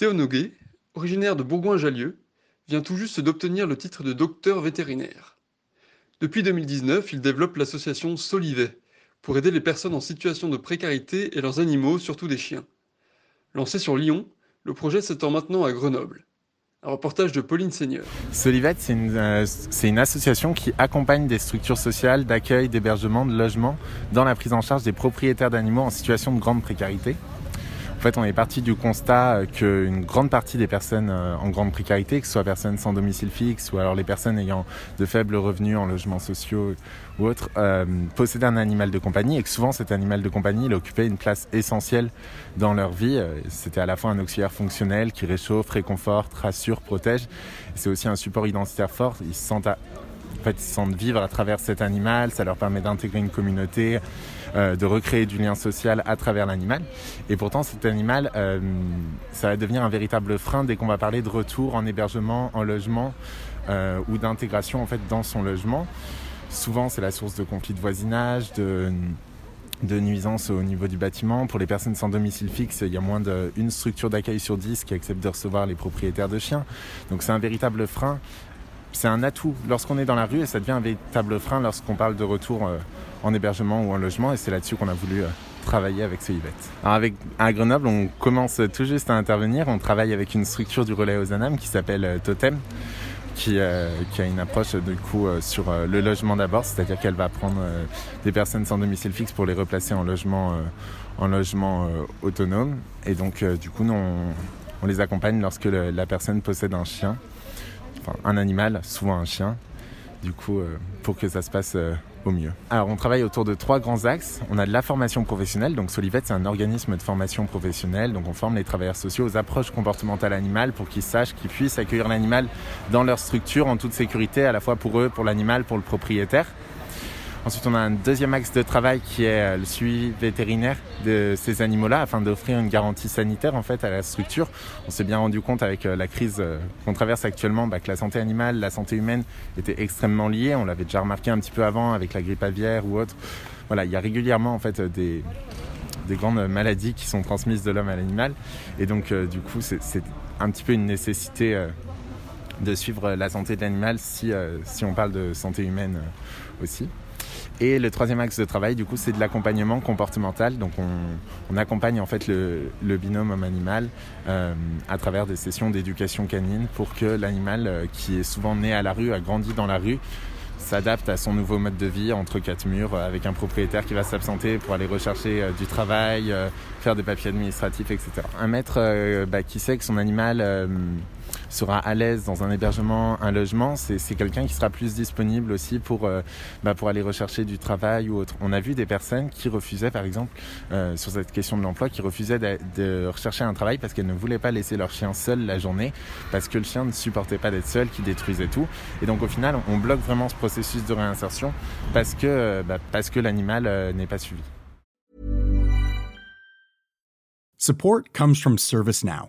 Théo Noguet, originaire de Bourgoin-Jallieu, vient tout juste d'obtenir le titre de docteur vétérinaire. Depuis 2019, il développe l'association Solivet pour aider les personnes en situation de précarité et leurs animaux, surtout des chiens. Lancé sur Lyon, le projet s'étend maintenant à Grenoble. Un reportage de Pauline Seigneur. Solivet, c'est une, euh, c'est une association qui accompagne des structures sociales d'accueil, d'hébergement, de logement dans la prise en charge des propriétaires d'animaux en situation de grande précarité. En fait, on est parti du constat euh, qu'une grande partie des personnes euh, en grande précarité, que ce soit personnes sans domicile fixe ou alors les personnes ayant de faibles revenus en logements sociaux ou autres, euh, possédaient un animal de compagnie et que souvent cet animal de compagnie il occupait une place essentielle dans leur vie. C'était à la fois un auxiliaire fonctionnel qui réchauffe, réconforte, rassure, protège. C'est aussi un support identitaire fort. Ils ils se sentent vivre à travers cet animal, ça leur permet d'intégrer une communauté, euh, de recréer du lien social à travers l'animal. Et pourtant, cet animal, euh, ça va devenir un véritable frein dès qu'on va parler de retour en hébergement, en logement euh, ou d'intégration en fait dans son logement. Souvent, c'est la source de conflits de voisinage, de de nuisances au niveau du bâtiment. Pour les personnes sans domicile fixe, il y a moins d'une structure d'accueil sur 10 qui accepte de recevoir les propriétaires de chiens. Donc c'est un véritable frein c'est un atout. Lorsqu'on est dans la rue et ça devient un véritable frein lorsqu'on parle de retour euh, en hébergement ou en logement et c'est là-dessus qu'on a voulu euh, travailler avec ce Yvette. Alors à Grenoble, on commence tout juste à intervenir, on travaille avec une structure du relais aux qui s'appelle euh, Totem qui, a une approche du coup sur le logement d'abord, c'est-à-dire qu'elle va prendre des personnes sans domicile fixe pour les replacer en logement en autonome. Et donc du coup on, les accompagne lorsque la personne possède un chien un animal, souvent un chien, du coup, euh, pour que ça se passe euh, au mieux. Alors, on travaille autour de trois grands axes. On a de la formation professionnelle, donc Solivet, c'est un organisme de formation professionnelle, donc on forme les travailleurs sociaux aux approches comportementales animales pour qu'ils sachent qu'ils puissent accueillir l'animal dans leur structure en toute sécurité, à la fois pour eux, pour l'animal, pour le propriétaire. Ensuite, on a un deuxième axe de travail qui est euh, le suivi vétérinaire de ces animaux-là afin d'offrir une garantie sanitaire en fait à la structure. On s'est bien rendu compte avec euh, la crise euh, qu'on traverse actuellement bah, que la santé animale, la santé humaine étaient extrêmement liées. On l'avait déjà remarqué un petit peu avant avec la grippe aviaire ou autre. Il y a régulièrement en fait des des grandes maladies qui sont transmises de l'homme à l'animal et donc du coup c'est un petit peu une nécessité de suivre la santé de l'animal si, on parle de santé humaine aussi. Et le troisième axe de travail, du coup, c'est de l'accompagnement comportemental. Donc, on, accompagne en fait le, binôme homme-animal euh, à travers des sessions d'éducation canine pour que l'animal, euh, qui est souvent né à la rue, a grandi dans la rue, s'adapte à son nouveau mode de vie entre quatre murs euh, avec un propriétaire qui va s'absenter pour aller rechercher du travail, faire des papiers administratifs, etc. Un maître bah, qui sait que son animal sera à l'aise dans un hébergement, un logement, c'est quelqu'un qui sera plus disponible aussi pour, euh, bah, pour aller rechercher du travail ou autre. On a vu des personnes qui refusaient, par exemple, euh, sur cette question de l'emploi, qui refusaient de, de rechercher un travail parce qu'elles ne voulaient pas laisser leur chien seul la journée, parce que le chien ne supportait pas d'être seul, qui détruisait tout. Et donc au final, on bloque vraiment ce processus de réinsertion parce que, euh, bah, parce que l'animal euh, n'est pas suivi. Support comes from ServiceNow,